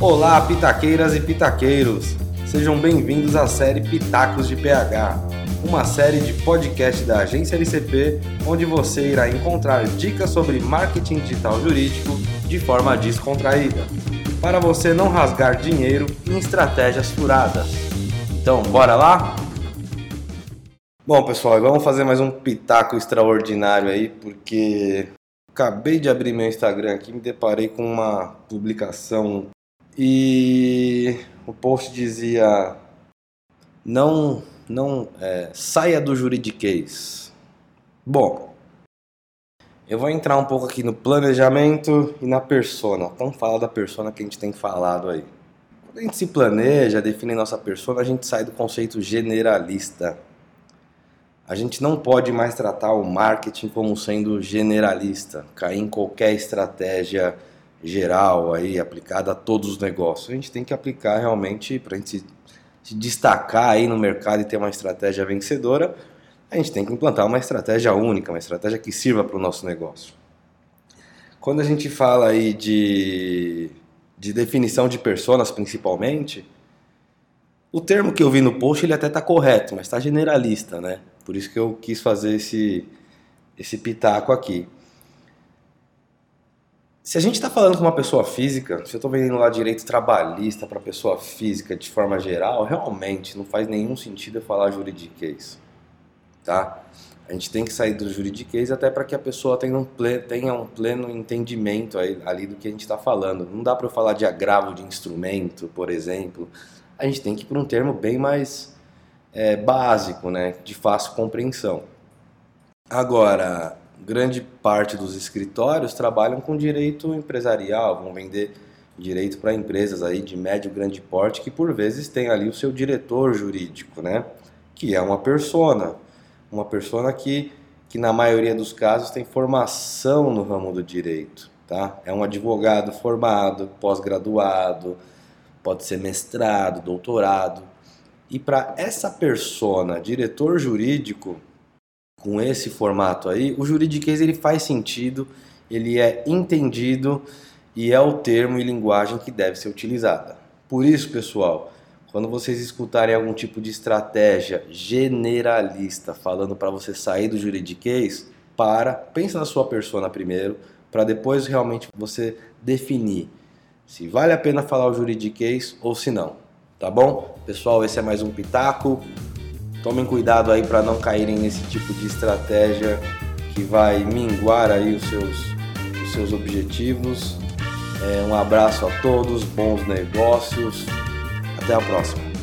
Olá, pitaqueiras e pitaqueiros! Sejam bem-vindos à série Pitacos de PH, uma série de podcast da agência LCP, onde você irá encontrar dicas sobre marketing digital jurídico de forma descontraída, para você não rasgar dinheiro em estratégias furadas. Então, bora lá? Bom, pessoal, vamos fazer mais um pitaco extraordinário aí, porque acabei de abrir meu Instagram aqui, me deparei com uma publicação e o post dizia não não é, saia do juridiquês. Bom, eu vou entrar um pouco aqui no planejamento e na persona. Vamos falar da persona que a gente tem falado aí. Quando a gente se planeja, define nossa persona, a gente sai do conceito generalista. A gente não pode mais tratar o marketing como sendo generalista, cair em qualquer estratégia geral aí aplicada a todos os negócios. A gente tem que aplicar realmente para a gente se, se, destacar aí no mercado e ter uma estratégia vencedora. A gente tem que implantar uma estratégia única, uma estratégia que sirva para o nosso negócio. Quando a gente fala aí de, de definição de personas, principalmente, o termo que eu vi no post ele até está correto, mas está generalista, né? Por isso que eu quis fazer esse, esse pitaco aqui. Se a gente está falando com uma pessoa física, se eu estou vendendo lá direito trabalhista para pessoa física de forma geral, realmente não faz nenhum sentido eu falar juridiquês, tá? A gente tem que sair do juridiquês até para que a pessoa tenha um, pleno, tenha um pleno entendimento aí, ali do que a gente está falando. Não dá para eu falar de agravo de instrumento, por exemplo. A gente tem que ir para um termo bem mais é, básico, né, de fácil compreensão. Agora, grande parte dos escritórios trabalham com direito empresarial, vão vender direito para empresas aí de médio grande porte que por vezes tem ali o seu diretor jurídico, né? Que é uma persona, uma persona que que na maioria dos casos tem formação no ramo do direito, tá? É um advogado formado, pós-graduado, pode ser mestrado, doutorado. E para essa persona, diretor jurídico, com esse formato aí, o juridiquês ele faz sentido, ele é entendido e é o termo e linguagem que deve ser utilizada. Por isso, pessoal, quando vocês escutarem algum tipo de estratégia generalista falando para você sair do juridiquês, para, pensa na sua persona primeiro, para depois realmente você definir se vale a pena falar o juridiquês ou se não. Tá bom? Pessoal, esse é mais um Pitaco. Tomem cuidado aí para não caírem nesse tipo de estratégia que vai minguar aí os seus, os seus objetivos. É, um abraço a todos, bons negócios. Até a próxima.